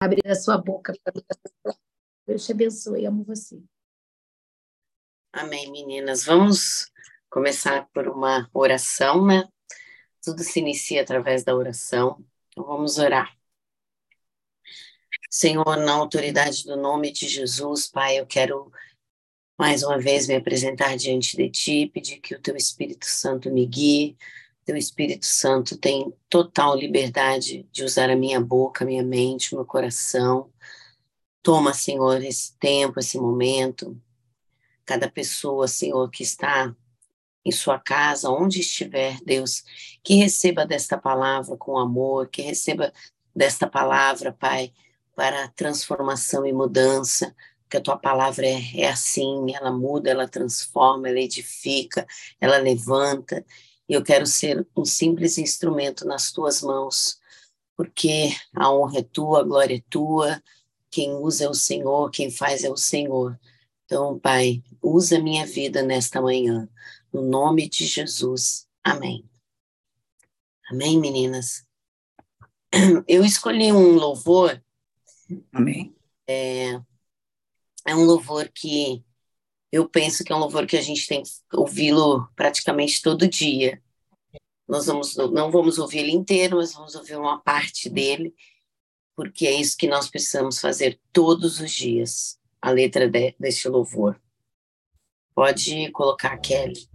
abrir a sua boca para Deus te abençoe, amo você. Amém, meninas. Vamos começar por uma oração, né? Tudo se inicia através da oração. Então vamos orar. Senhor, na autoridade do nome de Jesus, Pai, eu quero mais uma vez me apresentar diante de Ti, pedir que o Teu Espírito Santo me guie. Teu Espírito Santo tem total liberdade de usar a minha boca, a minha mente, meu coração. Toma, Senhor, esse tempo, esse momento. Cada pessoa, Senhor, que está em sua casa, onde estiver, Deus, que receba desta palavra com amor, que receba desta palavra, Pai, para transformação e mudança, que a tua palavra é, é assim, ela muda, ela transforma, ela edifica, ela levanta, e eu quero ser um simples instrumento nas tuas mãos, porque a honra é tua, a glória é tua, quem usa é o Senhor, quem faz é o Senhor. Então, Pai, usa a minha vida nesta manhã no nome de Jesus. Amém. Amém, meninas? Eu escolhi um louvor. Amém. É, é um louvor que eu penso que é um louvor que a gente tem que ouvi-lo praticamente todo dia. Nós vamos, não vamos ouvir ele inteiro, mas vamos ouvir uma parte dele, porque é isso que nós precisamos fazer todos os dias, a letra de, deste louvor. Pode colocar, Kelly.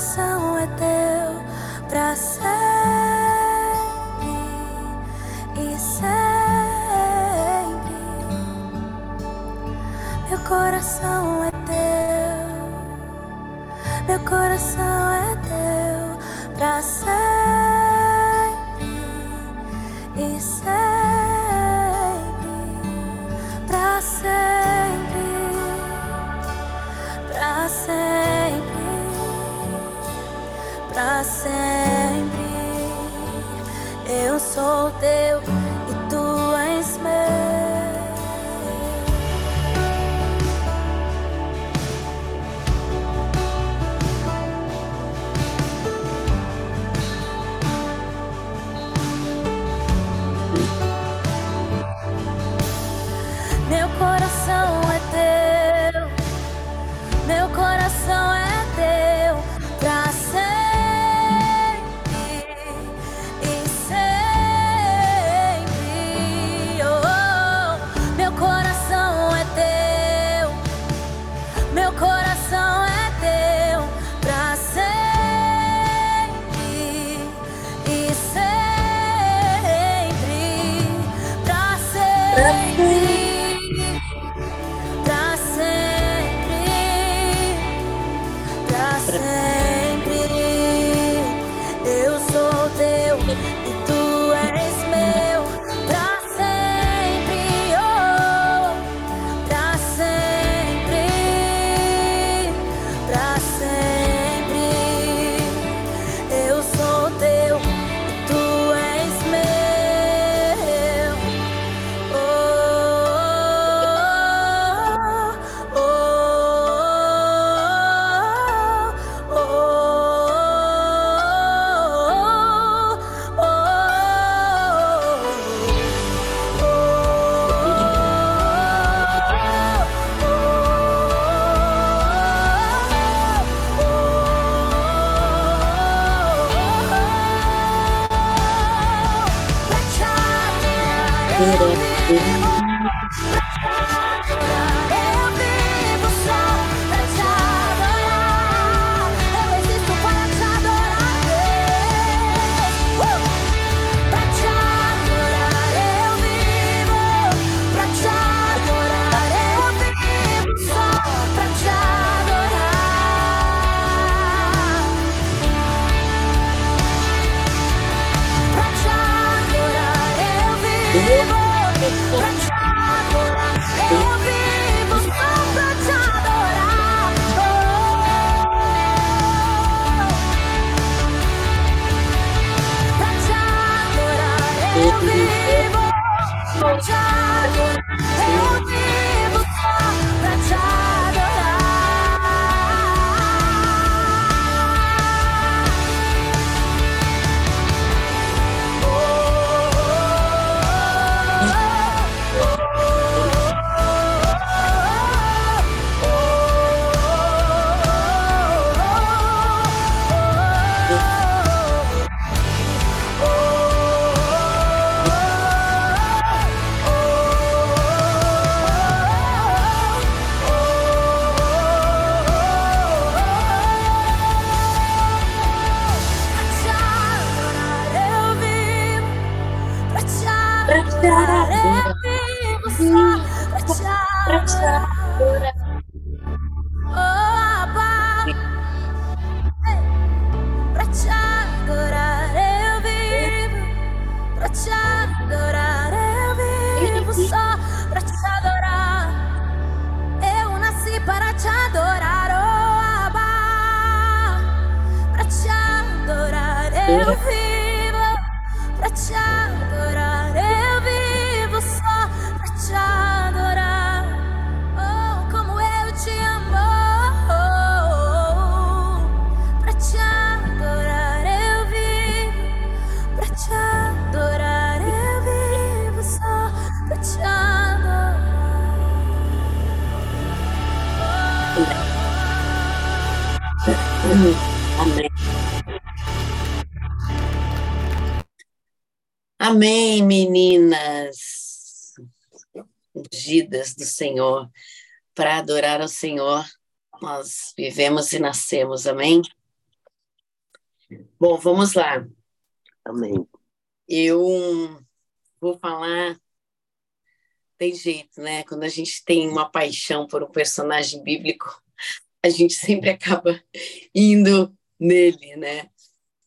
Coração é teu pra sempre e sempre. Meu coração é teu, meu coração é teu pra sempre teu vivo pra te adorar. Eu vivo só pra te adorar. Oh, pra te adorar. Eu vivo pra te adorar. Eu vivo vivo, pra te adorar eu vivo só pra te adorar. Eu nasci para te adorar, oh Abba. Pra te adorar eu vivo, Amém, meninas ungidas do Senhor, para adorar ao Senhor, nós vivemos e nascemos, amém? Bom, vamos lá. Amém. Eu vou falar. Tem jeito, né? Quando a gente tem uma paixão por um personagem bíblico, a gente sempre acaba indo nele, né?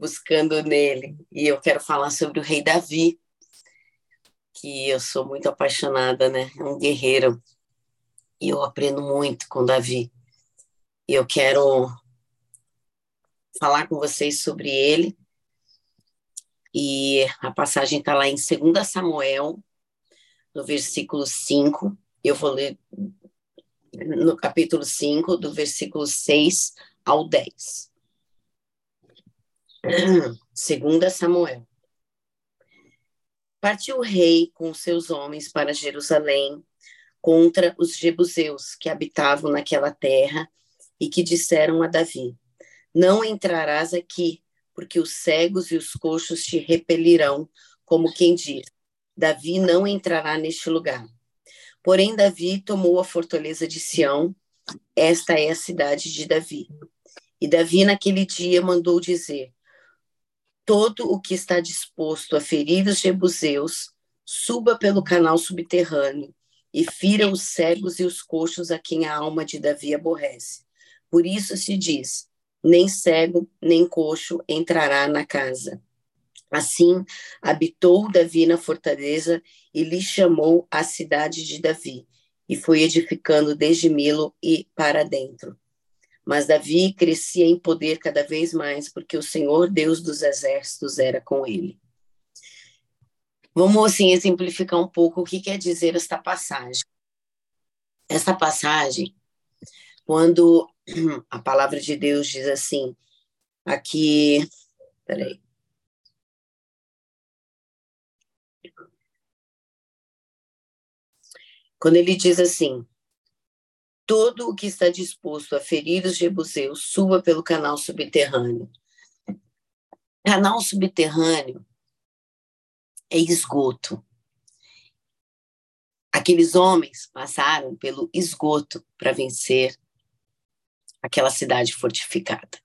Buscando nele. E eu quero falar sobre o rei Davi, que eu sou muito apaixonada, né? É um guerreiro. E eu aprendo muito com Davi. E eu quero falar com vocês sobre ele. E a passagem está lá em 2 Samuel, no versículo 5. Eu vou ler no capítulo 5, do versículo 6 ao 10. 2 Samuel. Partiu o rei com seus homens para Jerusalém contra os jebuseus que habitavam naquela terra e que disseram a Davi: Não entrarás aqui, porque os cegos e os coxos te repelirão, como quem diz: Davi não entrará neste lugar. Porém, Davi tomou a fortaleza de Sião, esta é a cidade de Davi. E Davi, naquele dia, mandou dizer: Todo o que está disposto a ferir os jebuseus, suba pelo canal subterrâneo e fira os cegos e os coxos a quem a alma de Davi aborrece. Por isso se diz: nem cego, nem coxo entrará na casa. Assim, habitou Davi na fortaleza e lhe chamou a cidade de Davi, e foi edificando desde Milo e para dentro. Mas Davi crescia em poder cada vez mais, porque o Senhor Deus dos exércitos era com ele. Vamos assim exemplificar um pouco o que quer dizer esta passagem. Esta passagem, quando a palavra de Deus diz assim, aqui, peraí. Quando ele diz assim, todo o que está disposto a ferir os jebuseus suba pelo canal subterrâneo. Canal subterrâneo é esgoto. Aqueles homens passaram pelo esgoto para vencer aquela cidade fortificada.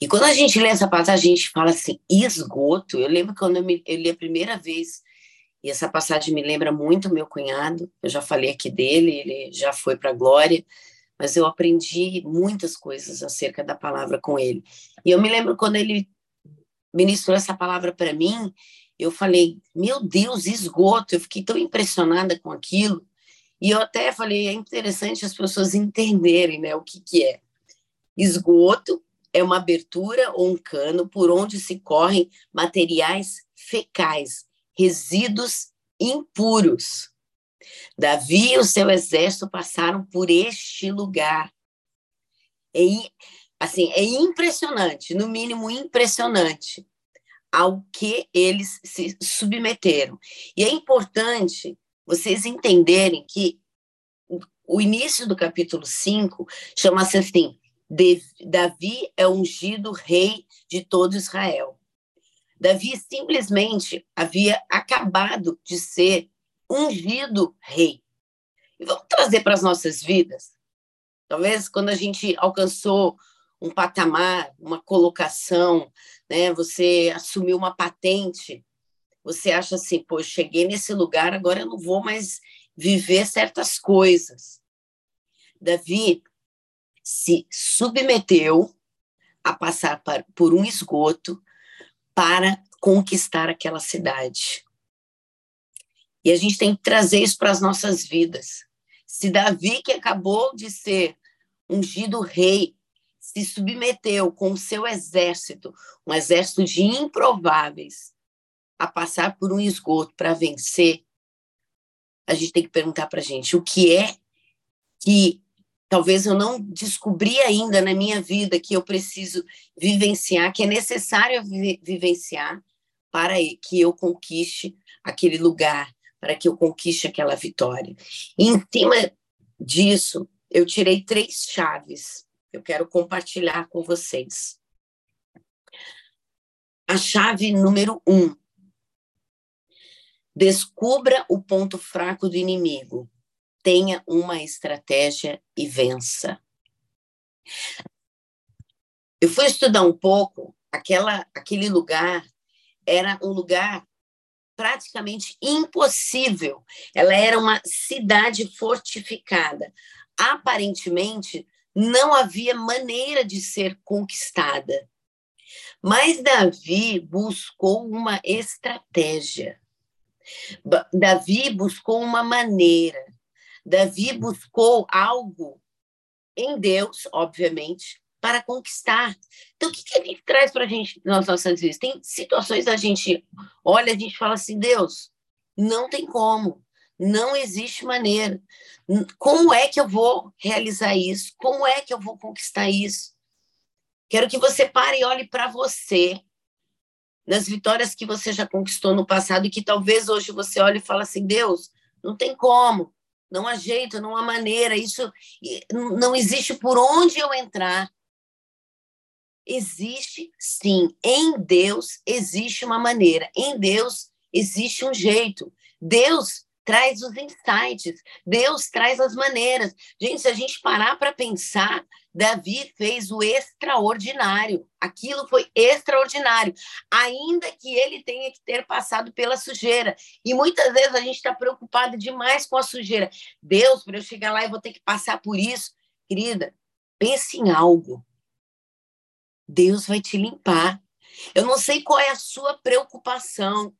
E quando a gente lê essa passagem, a gente fala assim, esgoto. Eu lembro quando eu, me, eu li a primeira vez, e essa passagem me lembra muito meu cunhado, eu já falei aqui dele, ele já foi para a glória, mas eu aprendi muitas coisas acerca da palavra com ele. E eu me lembro quando ele ministrou essa palavra para mim, eu falei, meu Deus, esgoto. Eu fiquei tão impressionada com aquilo. E eu até falei, é interessante as pessoas entenderem né, o que, que é. Esgoto é uma abertura ou um cano por onde se correm materiais fecais, resíduos impuros. Davi e o seu exército passaram por este lugar. É, assim, é impressionante, no mínimo impressionante, ao que eles se submeteram. E é importante vocês entenderem que o início do capítulo 5 chama-se assim: Davi é ungido rei de todo Israel. Davi simplesmente havia acabado de ser ungido rei. E vamos trazer para as nossas vidas. Talvez quando a gente alcançou um patamar, uma colocação, né, você assumiu uma patente, você acha assim, pô, cheguei nesse lugar, agora eu não vou mais viver certas coisas. Davi se submeteu a passar por um esgoto para conquistar aquela cidade. E a gente tem que trazer isso para as nossas vidas. Se Davi, que acabou de ser ungido rei, se submeteu com o seu exército, um exército de improváveis, a passar por um esgoto para vencer, a gente tem que perguntar para a gente o que é que talvez eu não descobri ainda na minha vida que eu preciso vivenciar, que é necessário vivenciar para que eu conquiste aquele lugar, para que eu conquiste aquela vitória. E em cima disso, eu tirei três chaves eu quero compartilhar com vocês. A chave número um: descubra o ponto fraco do inimigo, tenha uma estratégia e vença. Eu fui estudar um pouco aquela, aquele lugar era um lugar praticamente impossível. Ela era uma cidade fortificada. Aparentemente, não havia maneira de ser conquistada. Mas Davi buscou uma estratégia. Davi buscou uma maneira. Davi buscou algo em Deus, obviamente, para conquistar. Então, o que, que gente traz para a gente nas nossas vidas? Tem situações a gente olha, a gente fala assim, Deus, não tem como, não existe maneira. Como é que eu vou realizar isso? Como é que eu vou conquistar isso? Quero que você pare e olhe para você, nas vitórias que você já conquistou no passado e que talvez hoje você olhe e fale assim, Deus, não tem como, não há jeito, não há maneira, isso não existe por onde eu entrar. Existe, sim, em Deus existe uma maneira, em Deus existe um jeito. Deus traz os insights, Deus traz as maneiras. Gente, se a gente parar para pensar, Davi fez o extraordinário. Aquilo foi extraordinário, ainda que ele tenha que ter passado pela sujeira. E muitas vezes a gente está preocupado demais com a sujeira. Deus, para eu chegar lá, eu vou ter que passar por isso. Querida, pense em algo. Deus vai te limpar. Eu não sei qual é a sua preocupação.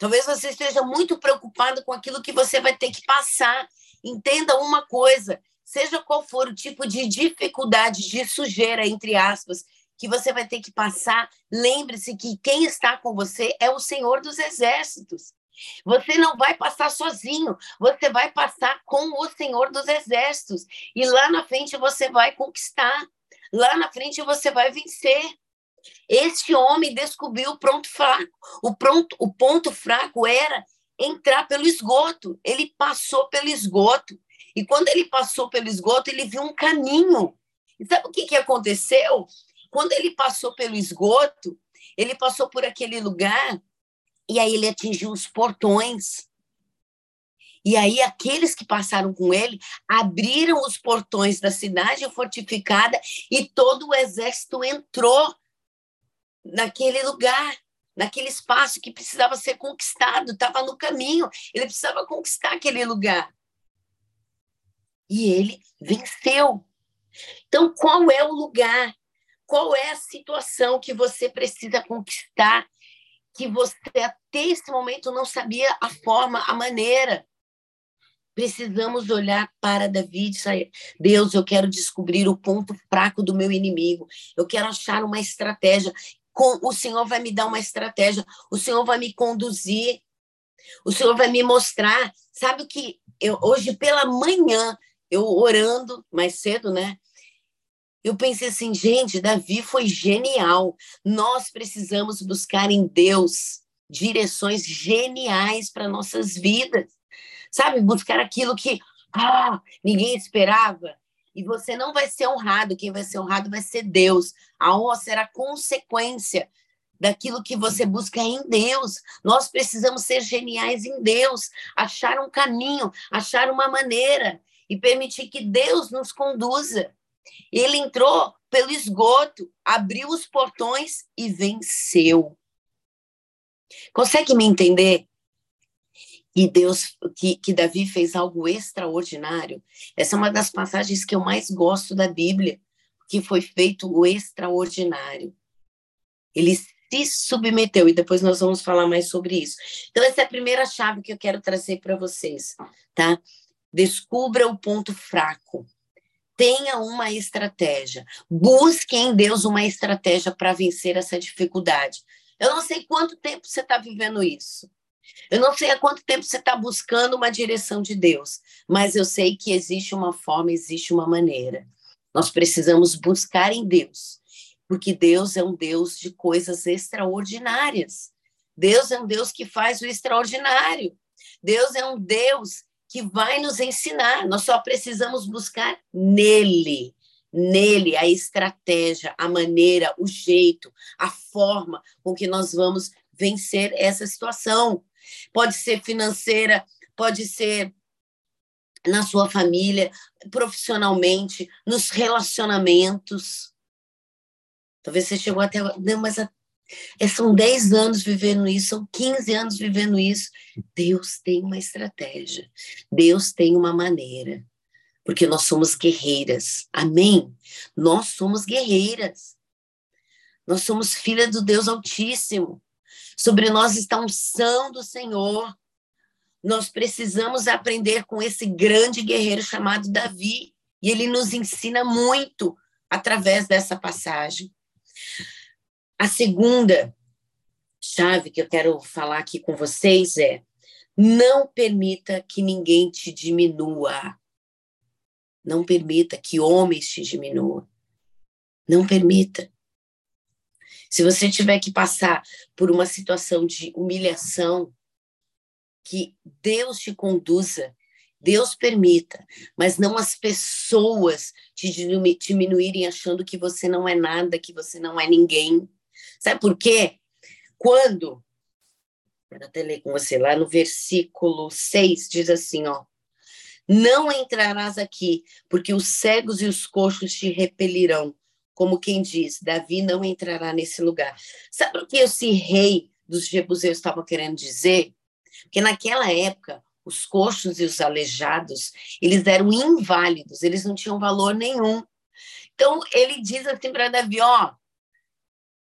Talvez você esteja muito preocupado com aquilo que você vai ter que passar. Entenda uma coisa: seja qual for o tipo de dificuldade, de sujeira, entre aspas, que você vai ter que passar, lembre-se que quem está com você é o Senhor dos Exércitos. Você não vai passar sozinho, você vai passar com o Senhor dos Exércitos. E lá na frente você vai conquistar. Lá na frente você vai vencer. Este homem descobriu o ponto fraco. O, pronto, o ponto fraco era entrar pelo esgoto. Ele passou pelo esgoto. E quando ele passou pelo esgoto, ele viu um caminho. E sabe o que, que aconteceu? Quando ele passou pelo esgoto, ele passou por aquele lugar e aí ele atingiu os portões. E aí aqueles que passaram com ele abriram os portões da cidade fortificada e todo o exército entrou naquele lugar, naquele espaço que precisava ser conquistado, estava no caminho, ele precisava conquistar aquele lugar. E ele venceu. Então, qual é o lugar? Qual é a situação que você precisa conquistar que você até esse momento não sabia a forma, a maneira. Precisamos olhar para Davi e dizer: Deus, eu quero descobrir o ponto fraco do meu inimigo. Eu quero achar uma estratégia. O Senhor vai me dar uma estratégia. O Senhor vai me conduzir. O Senhor vai me mostrar. Sabe o que? Eu, hoje pela manhã, eu orando mais cedo, né? Eu pensei assim, gente, Davi foi genial. Nós precisamos buscar em Deus direções geniais para nossas vidas. Sabe, buscar aquilo que ah, ninguém esperava. E você não vai ser honrado, quem vai ser honrado vai ser Deus. A honra será consequência daquilo que você busca em Deus. Nós precisamos ser geniais em Deus, achar um caminho, achar uma maneira e permitir que Deus nos conduza. Ele entrou pelo esgoto, abriu os portões e venceu. Consegue me entender? E Deus, que, que Davi fez algo extraordinário. Essa é uma das passagens que eu mais gosto da Bíblia, que foi feito o extraordinário. Ele se submeteu, e depois nós vamos falar mais sobre isso. Então, essa é a primeira chave que eu quero trazer para vocês, tá? Descubra o ponto fraco tenha uma estratégia. Busque em Deus uma estratégia para vencer essa dificuldade. Eu não sei quanto tempo você está vivendo isso. Eu não sei há quanto tempo você está buscando uma direção de Deus, mas eu sei que existe uma forma, existe uma maneira. Nós precisamos buscar em Deus, porque Deus é um Deus de coisas extraordinárias. Deus é um Deus que faz o extraordinário. Deus é um Deus que vai nos ensinar. Nós só precisamos buscar nele, nele a estratégia, a maneira, o jeito, a forma com que nós vamos vencer essa situação. Pode ser financeira, pode ser na sua família, profissionalmente, nos relacionamentos. Talvez você chegou até. Não, mas é, são 10 anos vivendo isso, são 15 anos vivendo isso. Deus tem uma estratégia, Deus tem uma maneira, porque nós somos guerreiras, amém? Nós somos guerreiras, nós somos filhas do Deus Altíssimo, sobre nós está a unção do Senhor. Nós precisamos aprender com esse grande guerreiro chamado Davi, e ele nos ensina muito através dessa passagem. A segunda chave que eu quero falar aqui com vocês é: não permita que ninguém te diminua. Não permita que homens te diminuam. Não permita. Se você tiver que passar por uma situação de humilhação, que Deus te conduza, Deus permita, mas não as pessoas te diminuírem achando que você não é nada, que você não é ninguém. Sabe por quê? Quando, vou até ler com você, lá no versículo 6, diz assim, ó, não entrarás aqui, porque os cegos e os coxos te repelirão, como quem diz, Davi não entrará nesse lugar. Sabe o que esse rei dos jebuseus estava querendo dizer? Porque naquela época, os coxos e os aleijados, eles eram inválidos, eles não tinham valor nenhum. Então, ele diz assim para Davi, ó,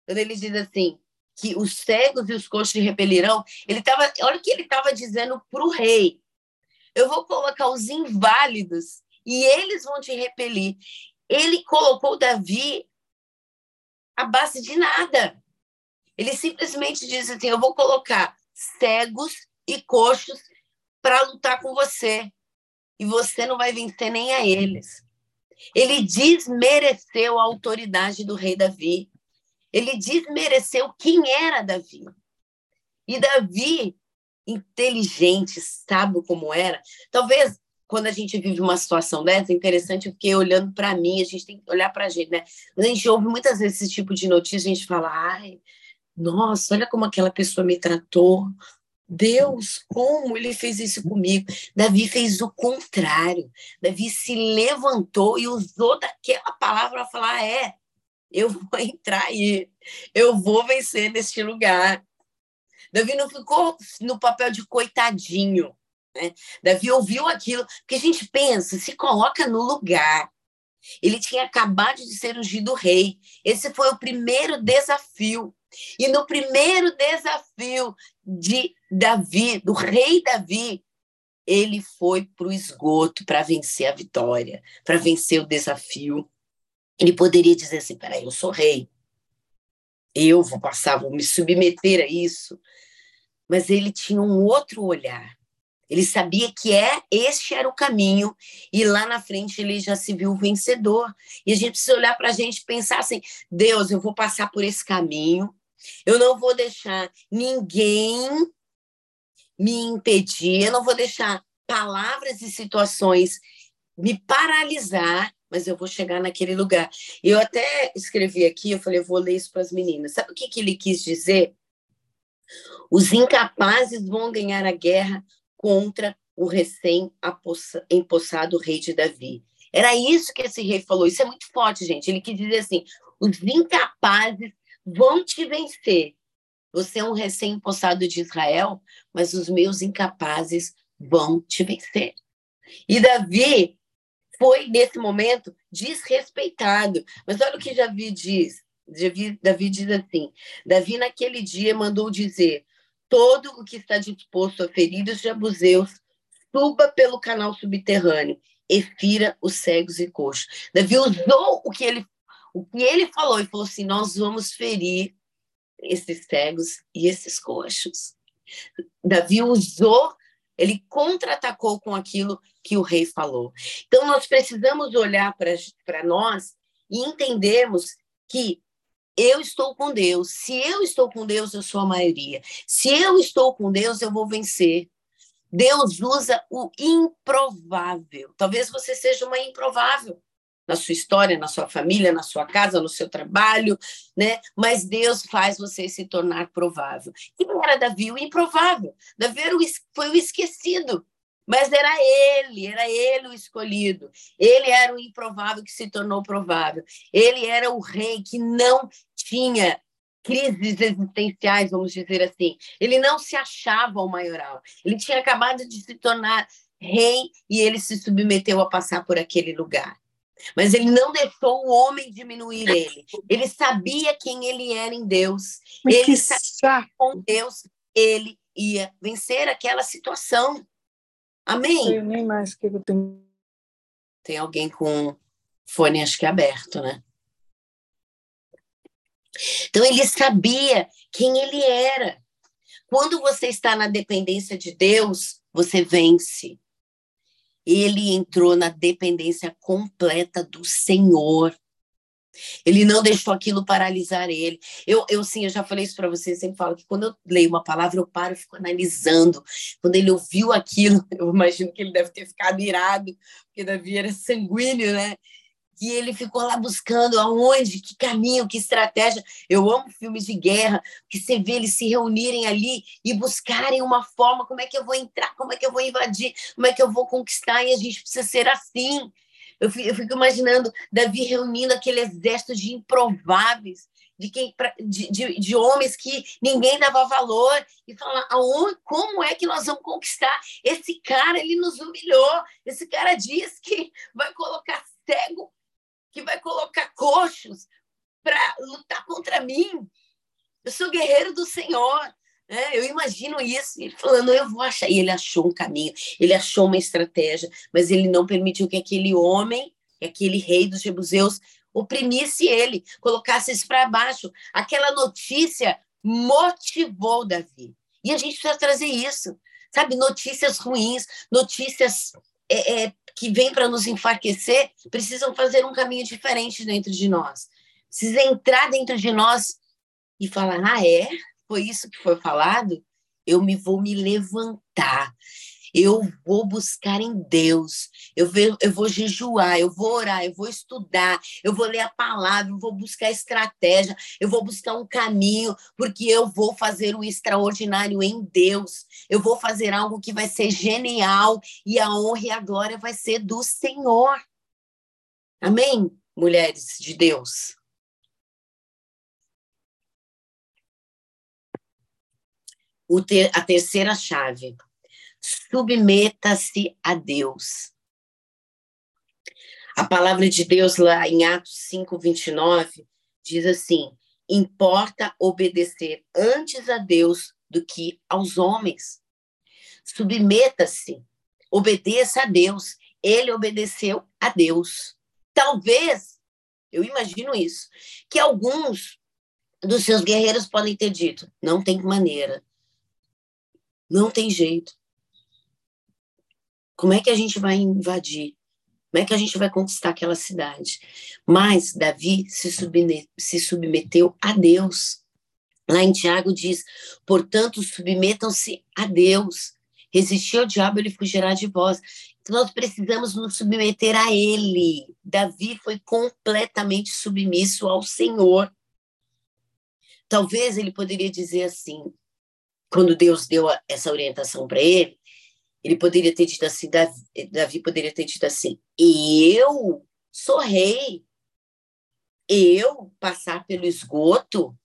quando ele diz assim, que os cegos e os coxos repelirão, ele estava, olha o que ele estava dizendo para o rei. Eu vou colocar os inválidos e eles vão te repelir. Ele colocou Davi à base de nada. Ele simplesmente diz assim: Eu vou colocar cegos e coxos para lutar com você. E você não vai vencer nem a eles. Ele desmereceu a autoridade do rei Davi. Ele desmereceu quem era Davi. E Davi, inteligente, sábio como era, talvez quando a gente vive uma situação dessa, é interessante porque olhando para mim, a gente tem que olhar para a gente, né? A gente ouve muitas vezes esse tipo de notícia, a gente fala, ai, nossa, olha como aquela pessoa me tratou. Deus, como ele fez isso comigo? Davi fez o contrário. Davi se levantou e usou daquela palavra para falar: é, eu vou entrar aí, eu vou vencer neste lugar. Davi não ficou no papel de coitadinho. Né? Davi ouviu aquilo, porque a gente pensa, se coloca no lugar. Ele tinha acabado de ser ungido rei. Esse foi o primeiro desafio. E no primeiro desafio de Davi, do rei Davi, ele foi para o esgoto para vencer a vitória, para vencer o desafio. Ele poderia dizer assim: peraí, eu sou rei, eu vou passar, vou me submeter a isso. Mas ele tinha um outro olhar. Ele sabia que é este era o caminho e lá na frente ele já se viu vencedor. E a gente precisa olhar para a gente e pensar assim: Deus, eu vou passar por esse caminho. Eu não vou deixar ninguém me impedir. Eu não vou deixar palavras e situações me paralisar mas eu vou chegar naquele lugar. Eu até escrevi aqui, eu falei, eu vou ler isso para as meninas. Sabe o que, que ele quis dizer? Os incapazes vão ganhar a guerra contra o recém-empossado rei de Davi. Era isso que esse rei falou. Isso é muito forte, gente. Ele quis dizer assim: os incapazes vão te vencer. Você é um recém-empossado de Israel, mas os meus incapazes vão te vencer. E Davi foi, nesse momento, desrespeitado. Mas olha o que Davi diz. Davi, Davi diz assim: Davi, naquele dia, mandou dizer: todo o que está disposto a ferir os jabuseus, suba pelo canal subterrâneo e fira os cegos e coxos. Davi usou o que ele, o que ele falou e falou assim: nós vamos ferir esses cegos e esses coxos. Davi usou ele contra-atacou com aquilo que o rei falou. Então, nós precisamos olhar para nós e entendermos que eu estou com Deus. Se eu estou com Deus, eu sou a maioria. Se eu estou com Deus, eu vou vencer. Deus usa o improvável. Talvez você seja uma improvável na sua história, na sua família, na sua casa, no seu trabalho, né? Mas Deus faz você se tornar provável. Quem era Davi? O improvável. Davi foi o esquecido, mas era ele, era ele o escolhido. Ele era o improvável que se tornou provável. Ele era o rei que não tinha crises existenciais, vamos dizer assim. Ele não se achava o maioral. Ele tinha acabado de se tornar rei e ele se submeteu a passar por aquele lugar. Mas ele não deixou o homem diminuir ele. Ele sabia quem ele era em Deus. Mas ele sabia que com Deus ele ia vencer aquela situação. Amém? Eu nem mais que eu tenho. Tem alguém com fone, acho que aberto, né? Então ele sabia quem ele era. Quando você está na dependência de Deus, você vence ele entrou na dependência completa do Senhor. Ele não deixou aquilo paralisar ele. Eu, eu sim, eu já falei isso para vocês, sempre falo que quando eu leio uma palavra, eu paro e fico analisando. Quando ele ouviu aquilo, eu imagino que ele deve ter ficado irado, porque Davi era sanguíneo, né? que ele ficou lá buscando aonde, que caminho, que estratégia. Eu amo filmes de guerra, que você vê eles se reunirem ali e buscarem uma forma, como é que eu vou entrar, como é que eu vou invadir, como é que eu vou conquistar, e a gente precisa ser assim. Eu fico, imaginando Davi reunindo aquele exército de improváveis, de, quem, de, de, de, homens que ninguém dava valor, e falar aonde, como é que nós vamos conquistar? Esse cara, ele nos humilhou, esse cara diz que vai colocar cego que vai colocar coxos para lutar contra mim. Eu sou guerreiro do Senhor. Né? Eu imagino isso, ele falando, eu vou achar. E ele achou um caminho, ele achou uma estratégia, mas ele não permitiu que aquele homem, que aquele rei dos Jebuseus, oprimisse ele, colocasse isso para baixo. Aquela notícia motivou Davi. E a gente precisa trazer isso, sabe? Notícias ruins, notícias é, é, que vêm para nos enfraquecer precisam fazer um caminho diferente dentro de nós. Precisa entrar dentro de nós e falar: ah, é? Foi isso que foi falado? Eu me vou me levantar eu vou buscar em Deus, eu vou, eu vou jejuar, eu vou orar, eu vou estudar, eu vou ler a palavra, eu vou buscar estratégia, eu vou buscar um caminho, porque eu vou fazer o extraordinário em Deus, eu vou fazer algo que vai ser genial e a honra e a glória vai ser do Senhor. Amém, mulheres de Deus? A terceira chave submeta-se a Deus. A palavra de Deus lá em Atos 5, 29 diz assim: importa obedecer antes a Deus do que aos homens. Submeta-se, obedeça a Deus. Ele obedeceu a Deus. Talvez, eu imagino isso, que alguns dos seus guerreiros podem ter dito: não tem maneira, não tem jeito. Como é que a gente vai invadir? Como é que a gente vai conquistar aquela cidade? Mas Davi se, se submeteu a Deus. Lá em Tiago diz: portanto, submetam-se a Deus. Resistir ao diabo, ele fugirá de vós. Então, nós precisamos nos submeter a ele. Davi foi completamente submisso ao Senhor. Talvez ele poderia dizer assim, quando Deus deu essa orientação para ele, ele poderia ter dito assim, Davi, Davi poderia ter dito assim, eu sou rei, eu passar pelo esgoto,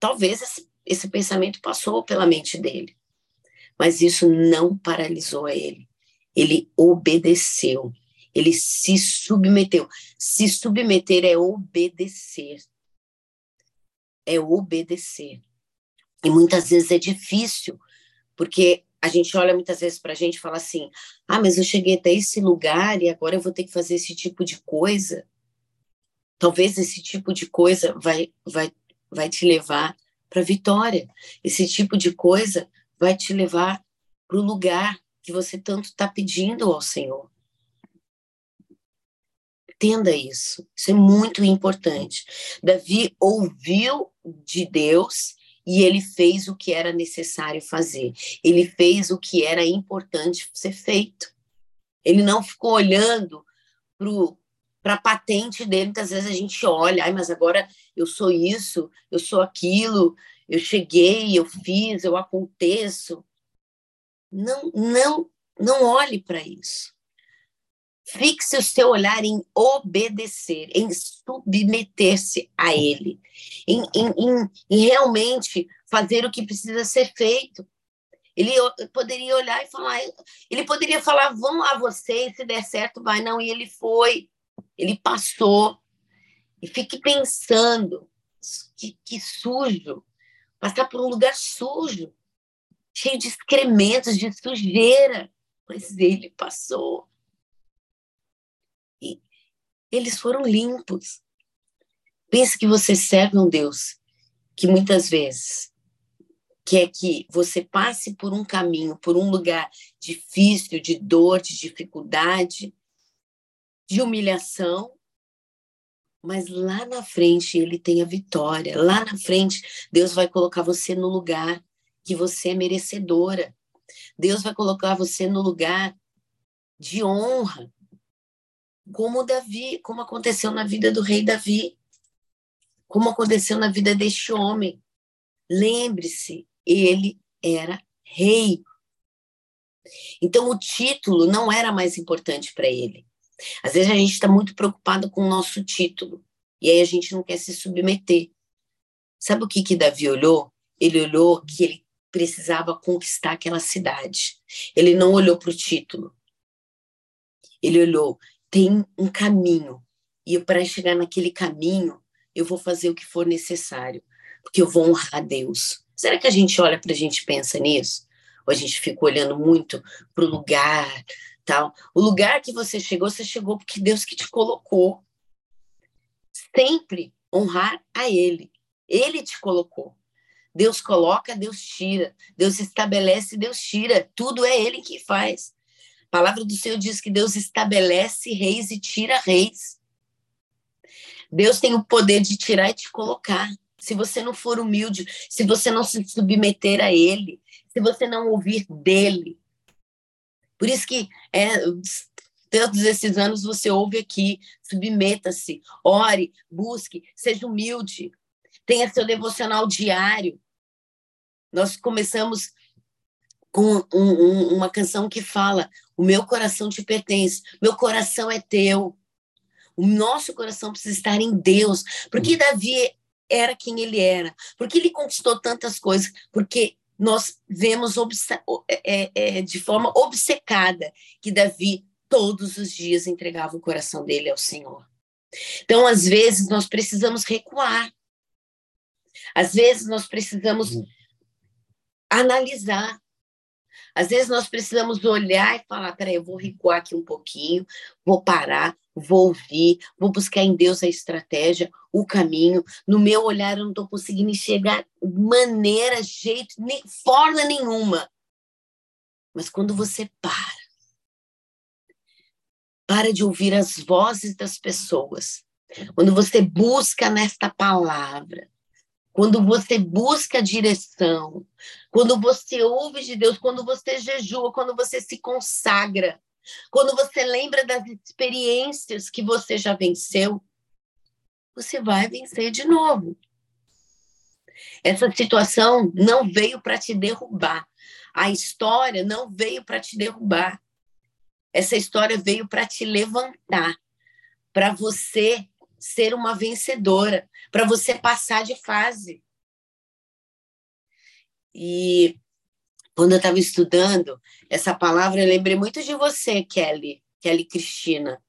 talvez esse, esse pensamento passou pela mente dele, mas isso não paralisou ele. Ele obedeceu, ele se submeteu. Se submeter é obedecer. É obedecer. E muitas vezes é difícil, porque a gente olha muitas vezes para a gente e fala assim: ah, mas eu cheguei até esse lugar e agora eu vou ter que fazer esse tipo de coisa. Talvez esse tipo de coisa vai, vai, vai te levar para vitória. Esse tipo de coisa vai te levar para o lugar que você tanto está pedindo ao Senhor. Entenda isso. Isso é muito importante. Davi ouviu de Deus e ele fez o que era necessário fazer. Ele fez o que era importante ser feito. Ele não ficou olhando para a patente dele. Muitas vezes a gente olha, Ai, mas agora eu sou isso, eu sou aquilo, eu cheguei, eu fiz, eu aconteço. Não, não, não olhe para isso. Fixe o seu olhar em obedecer, em submeter-se a Ele, em, em, em, em, realmente fazer o que precisa ser feito. Ele poderia olhar e falar, ele poderia falar, vão lá vocês, se der certo, vai. Não, e ele foi, ele passou. E fique pensando, que, que sujo, passar por um lugar sujo, cheio de excrementos, de sujeira, mas ele passou eles foram limpos. Pense que você serve um Deus que muitas vezes quer que você passe por um caminho, por um lugar difícil, de dor, de dificuldade, de humilhação, mas lá na frente ele tem a vitória. Lá na frente, Deus vai colocar você no lugar que você é merecedora. Deus vai colocar você no lugar de honra, como Davi, como aconteceu na vida do rei Davi, como aconteceu na vida deste homem. Lembre-se, ele era rei. Então o título não era mais importante para ele. Às vezes a gente está muito preocupado com o nosso título e aí a gente não quer se submeter. Sabe o que que Davi olhou? Ele olhou que ele precisava conquistar aquela cidade. Ele não olhou para o título. Ele olhou tem um caminho. E para chegar naquele caminho, eu vou fazer o que for necessário, porque eu vou honrar a Deus. Será que a gente olha para a gente e pensa nisso? Ou a gente fica olhando muito para o lugar, tal? O lugar que você chegou, você chegou porque Deus que te colocou. Sempre honrar a Ele. Ele te colocou. Deus coloca, Deus tira. Deus estabelece, Deus tira. Tudo é Ele que faz. A palavra do Senhor diz que Deus estabelece reis e tira reis. Deus tem o poder de tirar e te colocar. Se você não for humilde, se você não se submeter a Ele, se você não ouvir dele. Por isso que é, todos esses anos você ouve aqui, submeta-se, ore, busque, seja humilde, tenha seu devocional diário. Nós começamos com um, um, uma canção que fala: O meu coração te pertence, meu coração é teu. O nosso coração precisa estar em Deus. Porque Davi era quem ele era. Porque ele conquistou tantas coisas. Porque nós vemos é, é, é, de forma obcecada que Davi todos os dias entregava o coração dele ao Senhor. Então, às vezes, nós precisamos recuar. Às vezes nós precisamos analisar. Às vezes nós precisamos olhar e falar: peraí, eu vou recuar aqui um pouquinho, vou parar, vou ouvir, vou buscar em Deus a estratégia, o caminho. No meu olhar, eu não estou conseguindo enxergar maneira, jeito, nem, forma nenhuma. Mas quando você para, para de ouvir as vozes das pessoas, quando você busca nesta palavra, quando você busca direção, quando você ouve de Deus, quando você jejua, quando você se consagra, quando você lembra das experiências que você já venceu, você vai vencer de novo. Essa situação não veio para te derrubar. A história não veio para te derrubar. Essa história veio para te levantar, para você ser uma vencedora, para você passar de fase. E quando eu estava estudando essa palavra, eu lembrei muito de você, Kelly, Kelly Cristina,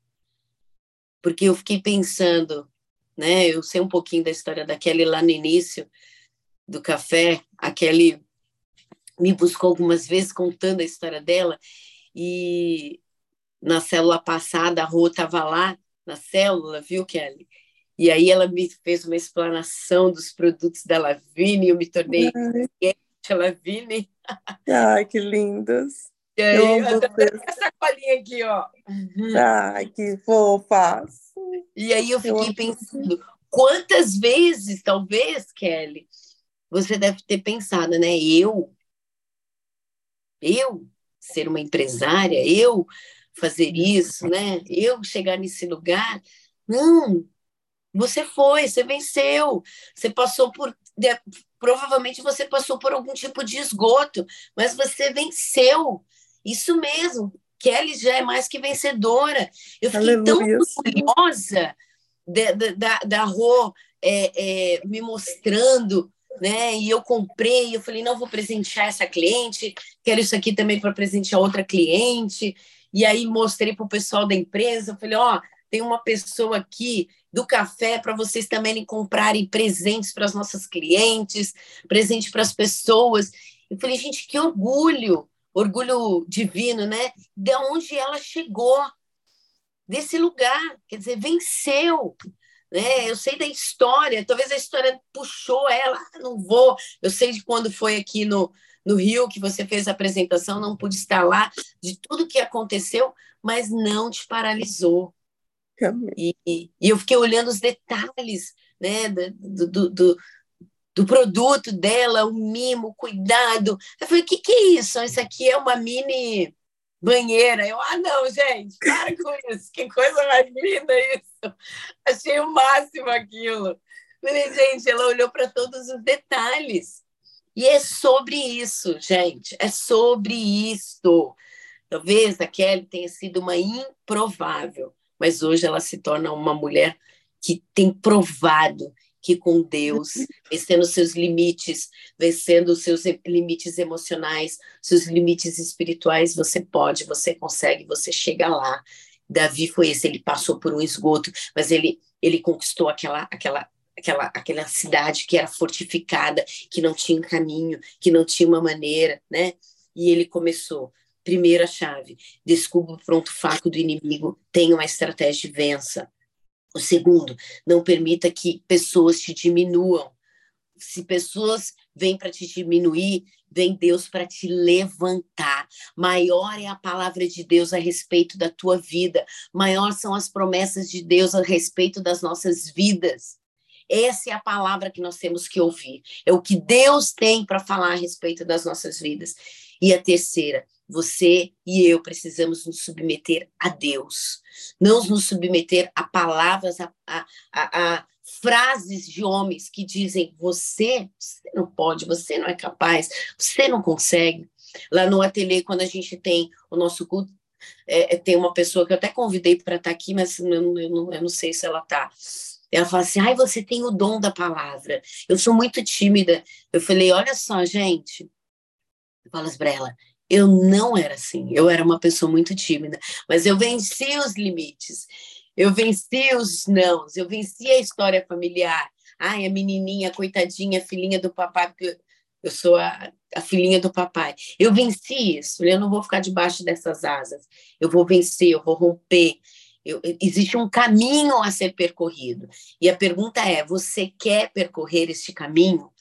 porque eu fiquei pensando, né? Eu sei um pouquinho da história da Kelly lá no início do café. A Kelly me buscou algumas vezes contando a história dela e na célula passada a Rô estava lá na célula, viu, Kelly? E aí ela me fez uma explanação dos produtos da Lavine, eu me tornei a Lavine. Ai, que lindos. E aí, eu amo essa colinha aqui, ó. Ai, que fofas. E aí eu fiquei eu pensando, quantas vezes, talvez, Kelly, você deve ter pensado, né? Eu, eu ser uma empresária, eu fazer isso, né? Eu chegar nesse lugar. Não, você foi, você venceu, você passou por. Provavelmente você passou por algum tipo de esgoto, mas você venceu. Isso mesmo. Kelly já é mais que vencedora. Eu fiquei Aleluia. tão orgulhosa da, da Rô é, é, me mostrando, né? E eu comprei, eu falei, não vou presentear essa cliente, quero isso aqui também para presentear outra cliente. E aí mostrei para o pessoal da empresa, falei, ó, oh, tem uma pessoa aqui do café para vocês também comprarem presentes para as nossas clientes, presente para as pessoas. Eu falei, gente, que orgulho, orgulho divino, né? De onde ela chegou, desse lugar, quer dizer, venceu. Né? Eu sei da história, talvez a história puxou ela, ah, não vou. Eu sei de quando foi aqui no, no Rio que você fez a apresentação, não pude estar lá, de tudo que aconteceu, mas não te paralisou. E, e, eu fiquei olhando os detalhes né, do, do, do, do, produto dela, o mimo, o cuidado. Eu falei, o que, que é isso? Isso aqui é uma mini banheira. Eu, ah, não, gente, para com isso. Que coisa mais linda isso. Achei o máximo aquilo. Falei, gente, ela olhou para todos os detalhes. E é sobre isso, gente. É sobre isso. Talvez a Kelly tenha sido uma improvável mas hoje ela se torna uma mulher que tem provado que com Deus, vencendo seus limites, vencendo os seus limites emocionais, seus limites espirituais, você pode, você consegue, você chega lá. Davi foi esse, ele passou por um esgoto, mas ele ele conquistou aquela aquela aquela aquela cidade que era fortificada, que não tinha caminho, que não tinha uma maneira, né? E ele começou Primeira chave, descubra o pronto faco do inimigo, tenha uma estratégia de vença. O segundo, não permita que pessoas te diminuam. Se pessoas vêm para te diminuir, vem Deus para te levantar. Maior é a palavra de Deus a respeito da tua vida, maior são as promessas de Deus a respeito das nossas vidas. Essa é a palavra que nós temos que ouvir. É o que Deus tem para falar a respeito das nossas vidas. E a terceira, você e eu precisamos nos submeter a Deus, não nos submeter a palavras, a, a, a, a frases de homens que dizem: você, você não pode, você não é capaz, você não consegue. Lá no ateliê, quando a gente tem o nosso culto, é, é tem uma pessoa que eu até convidei para estar tá aqui, mas eu não, eu, não, eu não sei se ela está. Ela fala assim: ai, você tem o dom da palavra. Eu sou muito tímida. Eu falei: olha só, gente. Eu falo para ela: eu não era assim, eu era uma pessoa muito tímida, mas eu venci os limites, eu venci os nãos, eu venci a história familiar, Ai, a menininha, coitadinha, filhinha do papai, porque eu sou a, a filhinha do papai. Eu venci isso, eu não vou ficar debaixo dessas asas. Eu vou vencer, eu vou romper. Eu, existe um caminho a ser percorrido. E a pergunta é: você quer percorrer este caminho?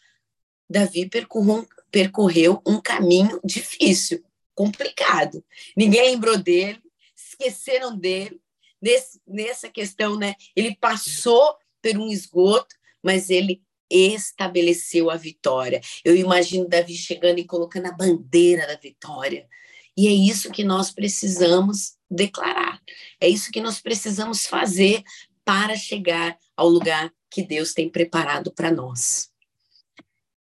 Davi percorreu, percorreu um caminho difícil, complicado. Ninguém lembrou dele, esqueceram dele. Nesse, nessa questão, né? Ele passou por um esgoto, mas ele estabeleceu a vitória. Eu imagino Davi chegando e colocando a bandeira da vitória. E é isso que nós precisamos declarar. É isso que nós precisamos fazer para chegar ao lugar que Deus tem preparado para nós.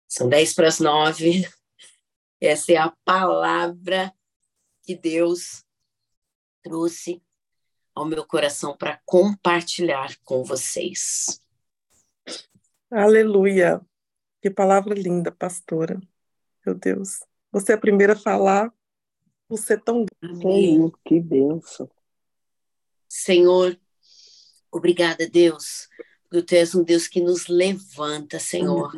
São dez para as nove. Essa é a palavra que Deus trouxe ao meu coração para compartilhar com vocês. Aleluia. Que palavra linda, pastora. Meu Deus. Você é a primeira a falar. Você é tão. Amém. Que benção. Senhor, obrigada, Deus, porque tu és um Deus que nos levanta, Senhor.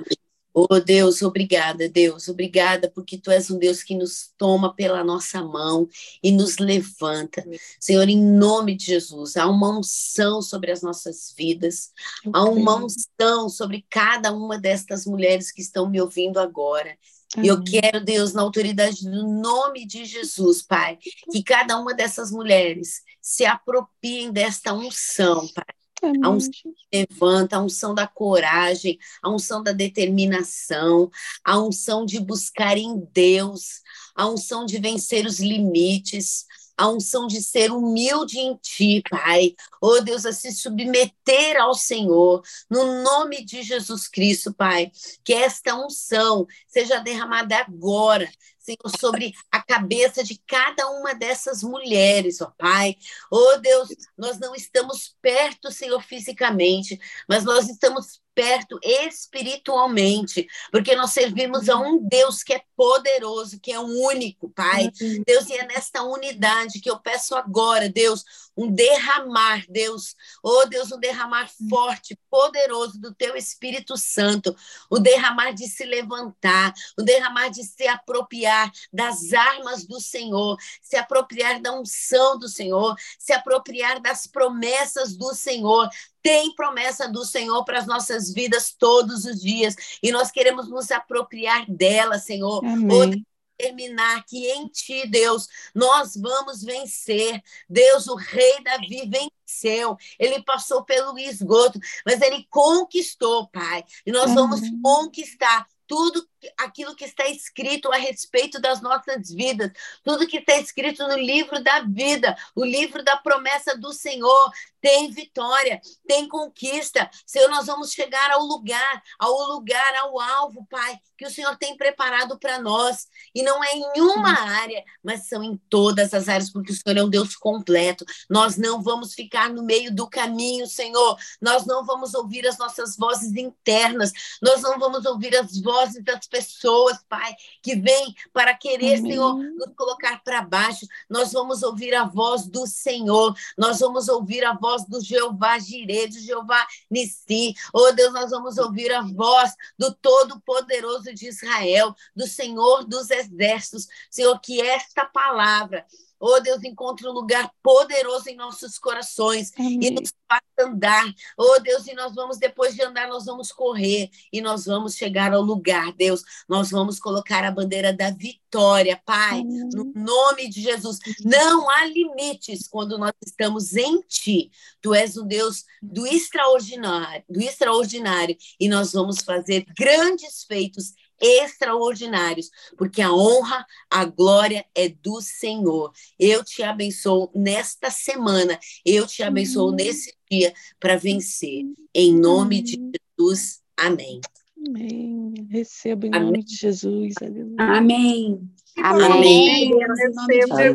Oh Deus, obrigada, Deus, obrigada, porque tu és um Deus que nos toma pela nossa mão e nos levanta. Senhor, em nome de Jesus, há uma unção sobre as nossas vidas, há uma unção sobre cada uma destas mulheres que estão me ouvindo agora. Eu quero, Deus, na autoridade do nome de Jesus, Pai, que cada uma dessas mulheres se apropiem desta unção, Pai. Amém. A unção que levanta, a unção da coragem, a unção da determinação, a unção de buscar em Deus, a unção de vencer os limites, a unção de ser humilde em ti, Pai. Oh Deus, a se submeter ao Senhor, no nome de Jesus Cristo, Pai. Que esta unção seja derramada agora, Senhor, sobre a cabeça de cada uma dessas mulheres, ó Pai. Oh Deus, nós não estamos perto, Senhor, fisicamente, mas nós estamos perto espiritualmente, porque nós servimos a um Deus que é poderoso, que é único, Pai. Deus, e é nesta unidade que eu peço agora, Deus, um derramar, Deus, oh Deus, um derramar forte, poderoso do teu Espírito Santo, o derramar de se levantar, o derramar de se apropriar das armas do Senhor, se apropriar da unção do Senhor, se apropriar das promessas do Senhor, tem promessa do Senhor para as nossas vidas todos os dias e nós queremos nos apropriar dela, Senhor. Amém. Terminar que em ti, Deus, nós vamos vencer. Deus, o rei Davi venceu. Ele passou pelo esgoto, mas ele conquistou, Pai. E nós vamos conquistar tudo aquilo que está escrito a respeito das nossas vidas, tudo que está escrito no livro da vida, o livro da promessa do Senhor, tem vitória, tem conquista. Senhor, nós vamos chegar ao lugar, ao lugar, ao alvo, Pai, que o Senhor tem preparado para nós. E não é em uma área, mas são em todas as áreas, porque o Senhor é um Deus completo. Nós não vamos ficar no meio do caminho, Senhor. Nós não vamos ouvir as nossas vozes internas, nós não vamos ouvir as vozes das pessoas, Pai, que vêm para querer, Amém. Senhor, nos colocar para baixo. Nós vamos ouvir a voz do Senhor, nós vamos ouvir a voz do Jeová Jireh, do Jeová Nissi. Oh Deus, nós vamos ouvir a voz do Todo-Poderoso de Israel, do Senhor dos Exércitos. Senhor, que esta palavra Oh, Deus, encontre um lugar poderoso em nossos corações Amém. e nos faça andar. Oh, Deus, e nós vamos, depois de andar, nós vamos correr e nós vamos chegar ao lugar, Deus. Nós vamos colocar a bandeira da vitória, Pai, Amém. no nome de Jesus. Não há limites quando nós estamos em Ti. Tu és o Deus do extraordinário, do extraordinário, e nós vamos fazer grandes feitos extraordinários, porque a honra, a glória é do Senhor. Eu te abençoo nesta semana, eu te abençoo uhum. nesse dia para vencer. Em nome uhum. de Jesus, amém. Amém. Receba em amém. nome de Jesus. Amém. Amém. amém. amém. amém.